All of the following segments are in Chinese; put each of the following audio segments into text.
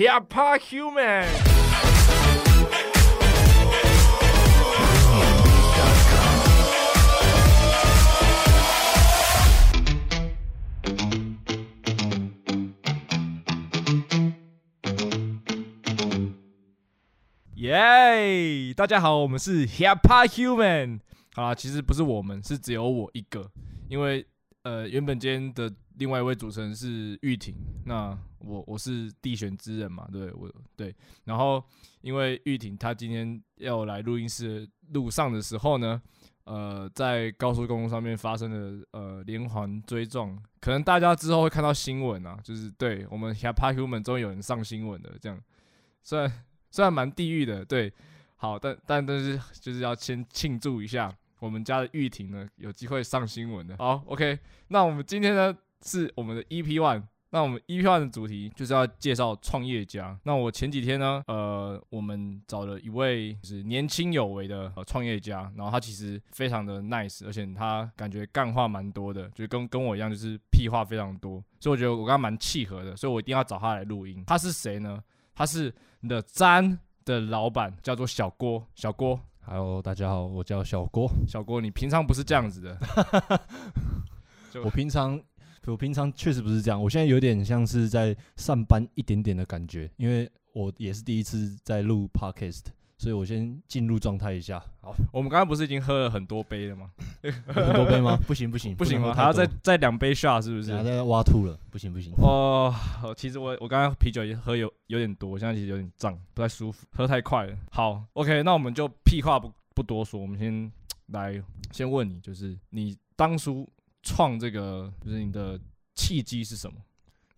Hip Hop Human。耶！大家好，我们是 Hip Hop Human。好啦，其实不是我们，是只有我一个，因为呃，原本今天的另外一位主持人是玉婷，那我我是地选之人嘛，对我对，然后因为玉婷她今天要来录音室路上的时候呢，呃，在高速公路上面发生了呃连环追撞，可能大家之后会看到新闻啊，就是对我们 Hip Hop Human 终于有人上新闻了，这样，虽然虽然蛮地狱的，对，好，但但但是就是要先庆祝一下。我们家的玉婷呢，有机会上新闻的。好，OK，那我们今天呢是我们的 EP One，那我们 EP One 的主题就是要介绍创业家。那我前几天呢，呃，我们找了一位就是年轻有为的呃创业家，然后他其实非常的 nice，而且他感觉干话蛮多的，就跟跟我一样，就是屁话非常多，所以我觉得我跟他蛮契合的，所以我一定要找他来录音。他是谁呢？他是你的詹的老板，叫做小郭，小郭。Hello，大家好，我叫小郭。小郭，你平常不是这样子的。我平常，我平常确实不是这样。我现在有点像是在上班一点点的感觉，因为我也是第一次在录 Podcast。所以我先进入状态一下。好，我们刚刚不是已经喝了很多杯了吗？很多杯吗？不行不行不行吗？还要再再两杯下是不是？还在挖吐了，不行不行。哦，其实我我刚刚啤酒也喝有有点多，我现在其实有点胀，不太舒服，喝太快了。好，OK，那我们就屁话不不多说，我们先来先问你，就是你当初创这个，就是你的契机是什么？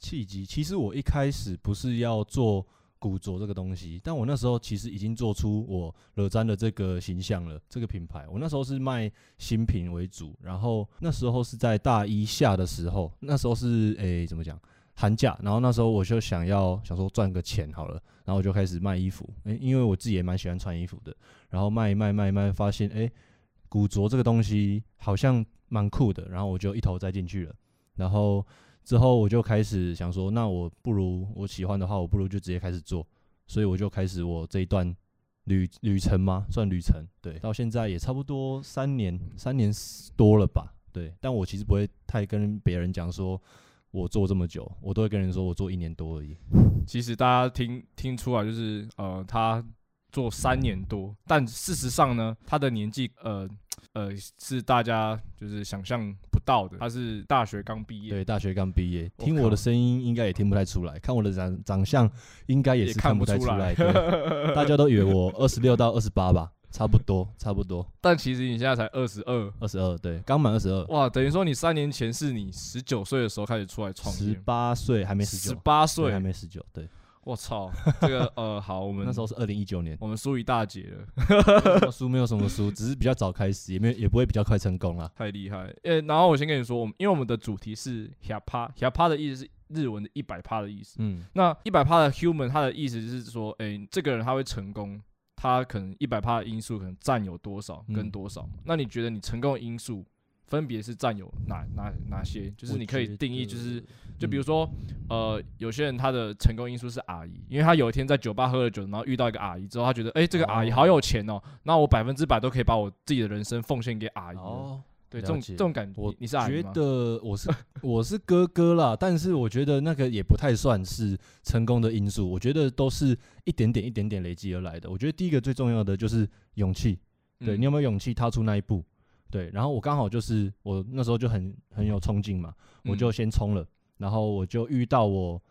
契机？其实我一开始不是要做。古着这个东西，但我那时候其实已经做出我惹詹的这个形象了，这个品牌。我那时候是卖新品为主，然后那时候是在大一下的时候，那时候是诶怎么讲寒假，然后那时候我就想要想说赚个钱好了，然后我就开始卖衣服，诶，因为我自己也蛮喜欢穿衣服的，然后卖卖卖卖，发现诶古着这个东西好像蛮酷的，然后我就一头栽进去了，然后。之后我就开始想说，那我不如我喜欢的话，我不如就直接开始做，所以我就开始我这一段旅旅程吗？算旅程，对，到现在也差不多三年，三年多了吧，对。但我其实不会太跟别人讲说我做这么久，我都会跟人说我做一年多而已。其实大家听听出来，就是呃，他做三年多，但事实上呢，他的年纪呃。呃，是大家就是想象不到的。他是大学刚毕业，对，大学刚毕业。听我的声音应该也听不太出来，看我的长长相应该也是看不太出来。大家都以为我 二十六到二十八吧，差不多，差不多。但其实你现在才二十二，二十二，对，刚满二十二。哇，等于说你三年前是你十九岁的时候开始出来创业，十八岁还没十九，十八岁还没十九，对。我操，这个呃好，我们那时候是二零一九年，我们输一大截了。输没有什么输，只是比较早开始，也没有也不会比较快成功啊。太厉害！呃，然后我先跟你说，我们因为我们的主题是 h a p a h a p a 的意思是日文的一百趴的意思。嗯，那一百趴的 human，它的意思就是说，哎，这个人他会成功，他可能一百趴的因素可能占有多少跟多少？那你觉得你成功的因素？分别是占有哪哪哪些？就是你可以定义，就是就比如说，呃，有些人他的成功因素是阿姨，因为他有一天在酒吧喝了酒，然后遇到一个阿姨之后，他觉得，哎，这个阿姨好有钱哦，那我百分之百都可以把我自己的人生奉献给阿姨。哦，对，这种这种感觉，你是阿姨觉得我是我是哥哥啦，但是我觉得那个也不太算是成功的因素，我觉得都是一点点一点点累积而来的。我觉得第一个最重要的就是勇气，对你有没有勇气踏出那一步？对，然后我刚好就是我那时候就很很有冲劲嘛，我就先冲了，然后我就遇到我，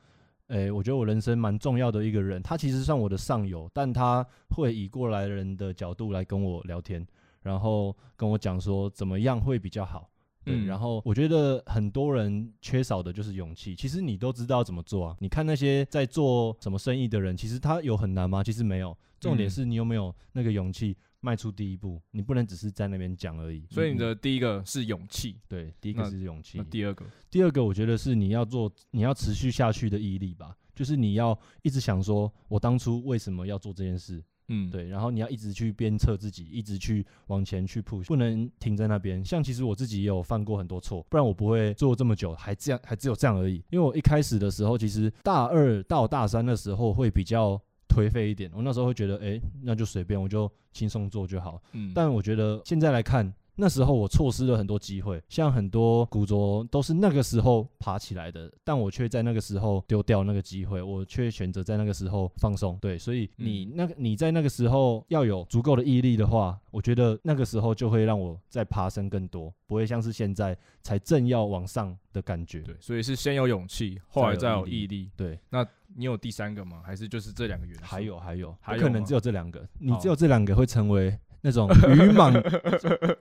诶，我觉得我人生蛮重要的一个人，他其实算我的上游，但他会以过来人的角度来跟我聊天，然后跟我讲说怎么样会比较好。对，然后我觉得很多人缺少的就是勇气。其实你都知道怎么做啊，你看那些在做什么生意的人，其实他有很难吗？其实没有，重点是你有没有那个勇气。迈出第一步，你不能只是在那边讲而已。所以你的第一个是勇气，对，第一个是勇气。第二个，第二个我觉得是你要做，你要持续下去的毅力吧。就是你要一直想说，我当初为什么要做这件事？嗯，对，然后你要一直去鞭策自己，一直去往前去 push，不能停在那边。像其实我自己也有犯过很多错，不然我不会做这么久，还这样，还只有这样而已。因为我一开始的时候，其实大二到大三的时候会比较颓废一点，我那时候会觉得，哎，那就随便，我就轻松做就好。嗯，但我觉得现在来看。那时候我错失了很多机会，像很多古着都是那个时候爬起来的，但我却在那个时候丢掉那个机会，我却选择在那个时候放松。对，所以你那个你在那个时候要有足够的毅力的话，我觉得那个时候就会让我再爬升更多，不会像是现在才正要往上的感觉。对，所以是先有勇气，后来再有毅力。对，那你有第三个吗？还是就是这两个元素？还有还有，还可能只有这两个，你只有这两个会成为。那种 愚莽、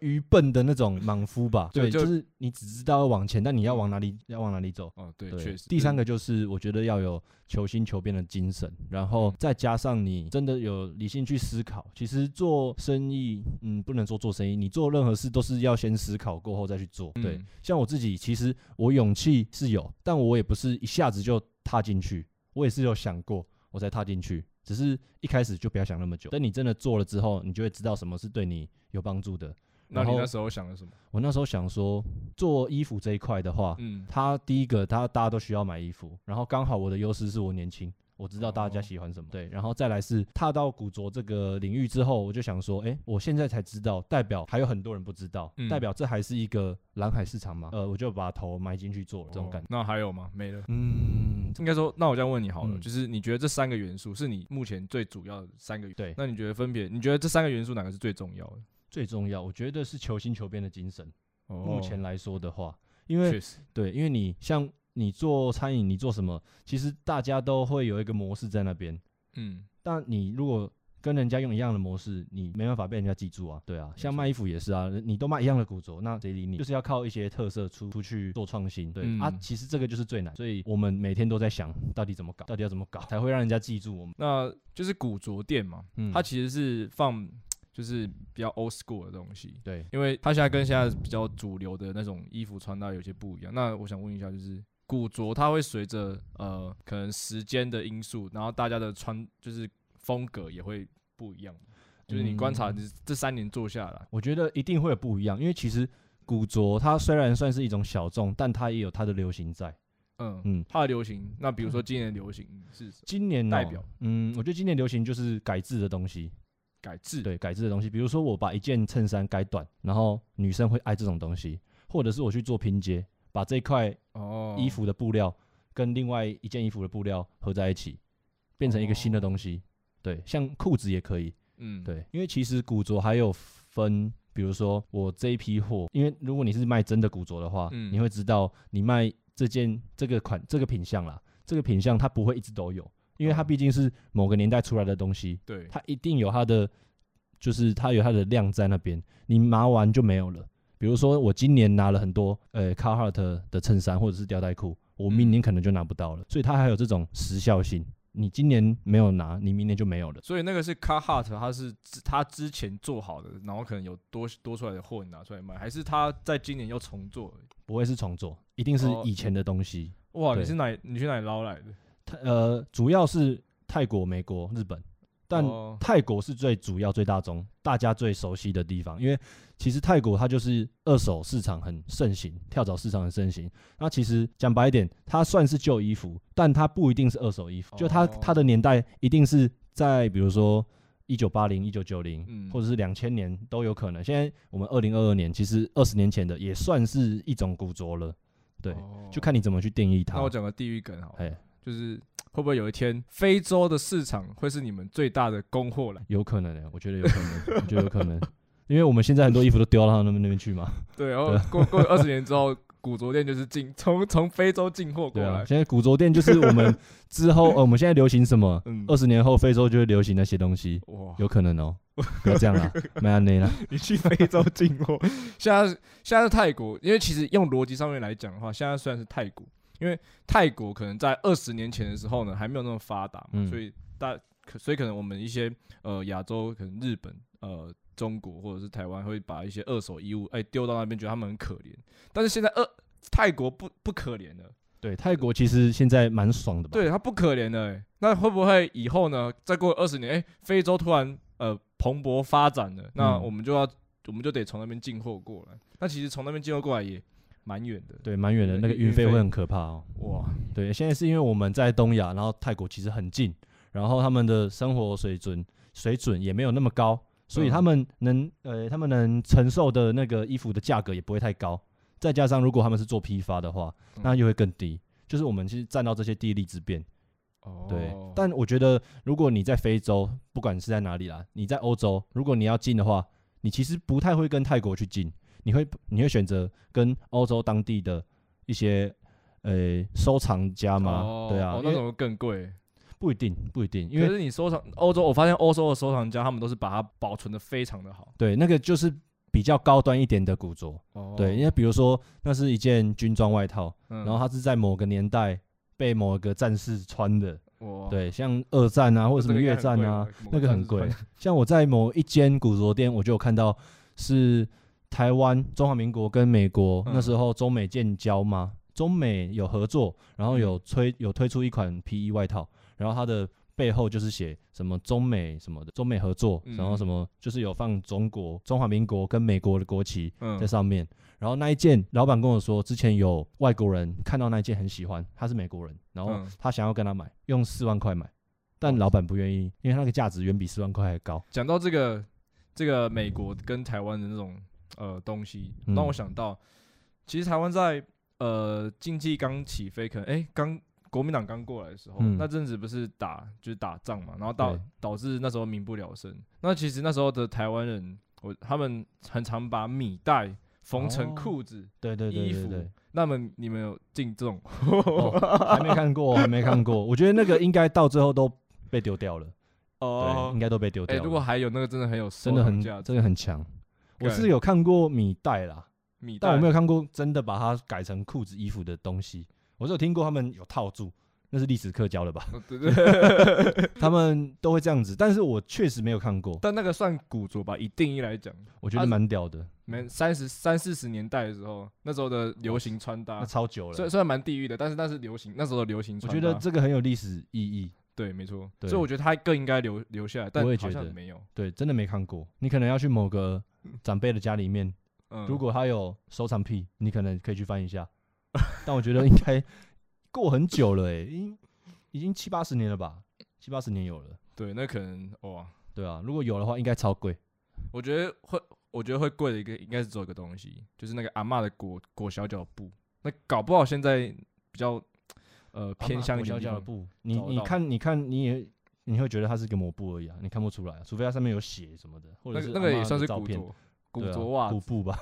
愚笨的那种莽夫吧，对，就是你只知道要往前，但你要往哪里，要往哪里走。哦，对，确实。第三个就是我觉得要有求新求变的精神，然后再加上你真的有理性去思考。其实做生意，嗯，不能说做生意，你做任何事都是要先思考过后再去做。对，像我自己，其实我勇气是有，但我也不是一下子就踏进去，我也是有想过我才踏进去。只是一开始就不要想那么久，等你真的做了之后，你就会知道什么是对你有帮助的。那你那时候想了什么？我那时候想说，做衣服这一块的话，嗯，它第一个，它大家都需要买衣服，然后刚好我的优势是我年轻，我知道大家喜欢什么，对，然后再来是踏到古着这个领域之后，我就想说，哎，我现在才知道，代表还有很多人不知道，代表这还是一个蓝海市场嘛，呃，我就把头埋进去做了，这种感觉。那还有吗？没了。嗯。应该说，那我这样问你好了，就是你觉得这三个元素是你目前最主要的三个元素？对。那你觉得分别？你觉得这三个元素哪个是最重要的？最重要，我觉得是求新求变的精神。目前来说的话，因为对，因为你像你做餐饮，你做什么，其实大家都会有一个模式在那边。嗯。但你如果跟人家用一样的模式，你没办法被人家记住啊，对啊，像卖衣服也是啊，你都卖一样的古着，那谁理你？就是要靠一些特色出出去做创新，对啊，其实这个就是最难，所以我们每天都在想到底怎么搞，到底要怎么搞才会让人家记住我们？那就是古着店嘛，它其实是放就是比较 old school 的东西，对，因为它现在跟现在比较主流的那种衣服穿搭有些不一样。那我想问一下，就是古着它会随着呃可能时间的因素，然后大家的穿就是风格也会不一样。就是你观察这这三年做下来，我觉得一定会有不一样，因为其实古着它虽然算是一种小众，但它也有它的流行在。嗯嗯，它的流行，那比如说今年流行是今年代表，嗯，我觉得今年流行就是改制的东西，改制对改制的东西，比如说我把一件衬衫改短，然后女生会爱这种东西，或者是我去做拼接，把这块哦衣服的布料跟另外一件衣服的布料合在一起，变成一个新的东西。对，像裤子也可以。嗯，对，因为其实古着还有分，比如说我这一批货，因为如果你是卖真的古着的话，嗯，你会知道你卖这件这个款这个品相啦，这个品相它不会一直都有，因为它毕竟是某个年代出来的东西，对，它一定有它的，就是它有它的量在那边，你拿完就没有了。比如说我今年拿了很多呃 Carhartt 的衬衫或者是吊带裤，我明年可能就拿不到了，所以它还有这种时效性。你今年没有拿，你明年就没有了。所以那个是 Carhartt，他是它之前做好的，然后可能有多多出来的货你拿出来卖，还是它在今年又重做？不会是重做，一定是以前的东西。哇，你是哪？你去哪里捞来的？他呃，主要是泰国、美国、日本。但泰国是最主要、最大宗、大家最熟悉的地方，因为其实泰国它就是二手市场很盛行，跳蚤市场很盛行。那其实讲白一点，它算是旧衣服，但它不一定是二手衣服，就它它的年代一定是在比如说一九八零、一九九零，或者是两千年都有可能。现在我们二零二二年，其实二十年前的也算是一种古着了，对，就看你怎么去定义它。那我讲个地域梗好了，就是。会不会有一天非洲的市场会是你们最大的供货了？有可能的，我觉得有可能，我觉得有可能，因为我们现在很多衣服都丢到他们那边去嘛。对，然后过过二十年之后，古着店就是进从从非洲进货过来。现在古着店就是我们之后，呃，我们现在流行什么？二十年后非洲就会流行那些东西。哇，有可能哦。不要这样了，没安内了。你去非洲进货，现在现在是泰国，因为其实用逻辑上面来讲的话，现在虽然是泰国。因为泰国可能在二十年前的时候呢，还没有那么发达，所以大可所以可能我们一些呃亚洲可能日本呃中国或者是台湾会把一些二手衣物哎丢到那边，觉得他们很可怜。但是现在二泰国不不可怜了，对，泰国其实现在蛮爽的吧？对他不可怜的、欸，那会不会以后呢？再过二十年，哎、非洲突然呃蓬勃发展了，那嗯我们就要我们就得从那边进货过来。那其实从那边进货过来也蛮远的，对，蛮远的，那个运费会很可怕哦。哇，对，现在是因为我们在东亚，然后泰国其实很近，然后他们的生活水准水准也没有那么高，所以嗯他们能呃他们能承受的那个衣服的价格也不会太高。再加上如果他们是做批发的话，嗯那又会更低。就是我们其实占到这些地利之便，哦，对。但我觉得如果你在非洲，不管是在哪里啦，你在欧洲，如果你要进的话，你其实不太会跟泰国去进，你会你会选择跟欧洲当地的一些呃收藏家吗？哦对啊，那种会更贵。不一定不一定，因为可是你收藏欧洲，我发现欧洲的收藏家他们都是把它保存的非常的好。对那个就是比较高端一点的古着，哦对，因为比如说那是一件军装外套，嗯然后它是在某个年代被某个战士穿的，哇，对，像二战啊或者什么越战啊，那个很贵。像我在某一间古着店，我就有看到是台湾、中华民国跟美国、嗯。那时候中美建交嘛，中美有合作，然后有推有推出一款皮衣外套，然后它的背后就是写什么中美什么的，中美合作，嗯。然后什么就是有放中国、中华民国跟美国的国旗在嗯，上面。然后那一件，老板跟我说，之前有外国人看到那一件很喜欢，他是美国人，然后嗯他想要跟他买，用四万块买，但老板不愿意，因为他那个价值远比四万块还高。讲到这个这个美国跟台湾的那种呃东西，嗯让我想到，其实台湾在呃经济刚起飞，可能哎刚国民党刚过来的时候，嗯那阵子不是打就是打仗嘛，然后导导致那时候民不聊生。那其实那时候的台湾人，我他们很常把米袋缝成哦裤子。对对对衣服对对，那么你们有进这种？哦 还没看过，还没看过。我觉得那个应该到最后都被丢掉了，对，应该都被丢哎、掉了。如果还有那个真的很有真的很真的很强。我是有看过米袋啦，米袋，但我没有看过真的把它改成裤子、衣服的东西。我是有听过他们有套住，那是历史课教的吧？哦对对，他们都会这样子，但是我确实没有看过，但那个算古着吧？以定义来讲，我觉得蛮屌的。没三十三四十年代的时候，那时候的流行穿搭那，超久了，虽虽然蛮地域的，但是那是流行那时候的流行我穿搭。觉得这个很有历史意义。对，没错，对所以我觉得它更应该留留下来，但好我也觉得像没有。对，真的没看过。你可能要去某个长辈的家里面，嗯，如果他有收藏癖，你可能可以去翻一下。但我觉得应该过很久了、欸，已已经七八十年了吧，七八十年有了。对，那可能哇，对啊，如果有的话，应该超贵。我觉得会，我觉得会贵的一个应该是只有一个东西，就是那个阿嬷的裹裹小脚布。那搞不好现在比较呃偏向一点地方小脚的布，你你看你看你也你会觉得它是个抹布而已啊，你看不出来、啊，除非它上面有血什么的，或者那是那个也算是照片，古着，古着袜。古布吧，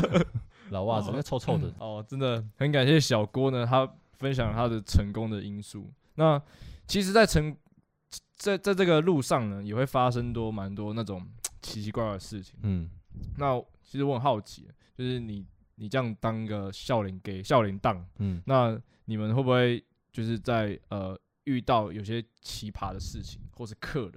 老袜子，那臭臭的。哦，真的很感谢小郭呢，他分享他的成功的因素。那其实，在成在在这个路上呢，也会发生多蛮多那种 奇奇怪怪的事情。嗯，那其实我很好奇，就是你你这样当个笑脸给笑脸档，嗯，那你们会不会就是在呃遇到有些奇葩的事情，或是客人，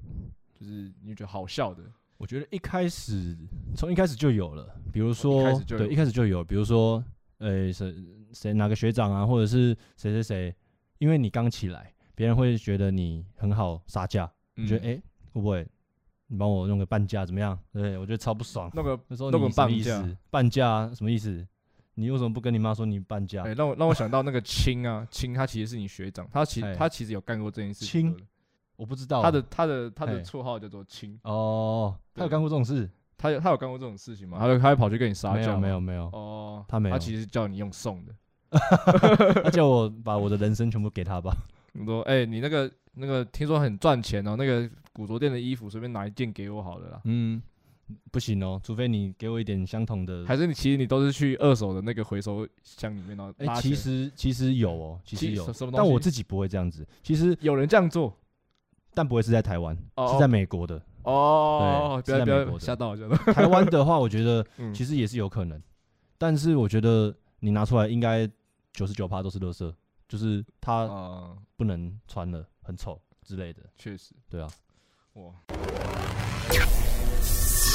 就是你觉得好笑的，我觉得一开始从一开始就有了，比如说对一开始就有，比如说呃谁谁哪个学长啊，或者是谁谁谁，因为你刚起来，别人会觉得你很好杀价，嗯觉得哎、诶会不会你帮我弄个半价怎么样？对我觉得超不爽。那个那时候那个半价？半价什么意思？你为什么不跟你妈说你搬家哎、？让我让我想到那个青啊，青他其实是你学长，他其哎他其实有干过这件事情。青我不知道啊他的他的他的嘿绰号叫做青，哦，他有对干过这种事？他有他有干过这种事情吗？他就他会跑去跟你杀没有没有没有，哦，他没有他其实叫你用送的。他叫我把我的人生全部给他吧。你说，哎、你那个那个听说很赚钱哦，那个古着店的衣服随便拿一件给我好了啦。嗯，不行哦，除非你给我一点相同的。还是你其实你都是去二手的那个回收箱里面，然后哎、其实其实有哦，其实有但我自己不会这样子。其实，有人这样做但不会是在台湾，哦是在美国的。哦，在美国的吓到吓到。台湾的话，我觉得嗯其实也是有可能，但是我觉得你拿出来应该九十九趴都是垃圾，就是它啊，不能穿了，很丑之类的。确实，对啊，哇。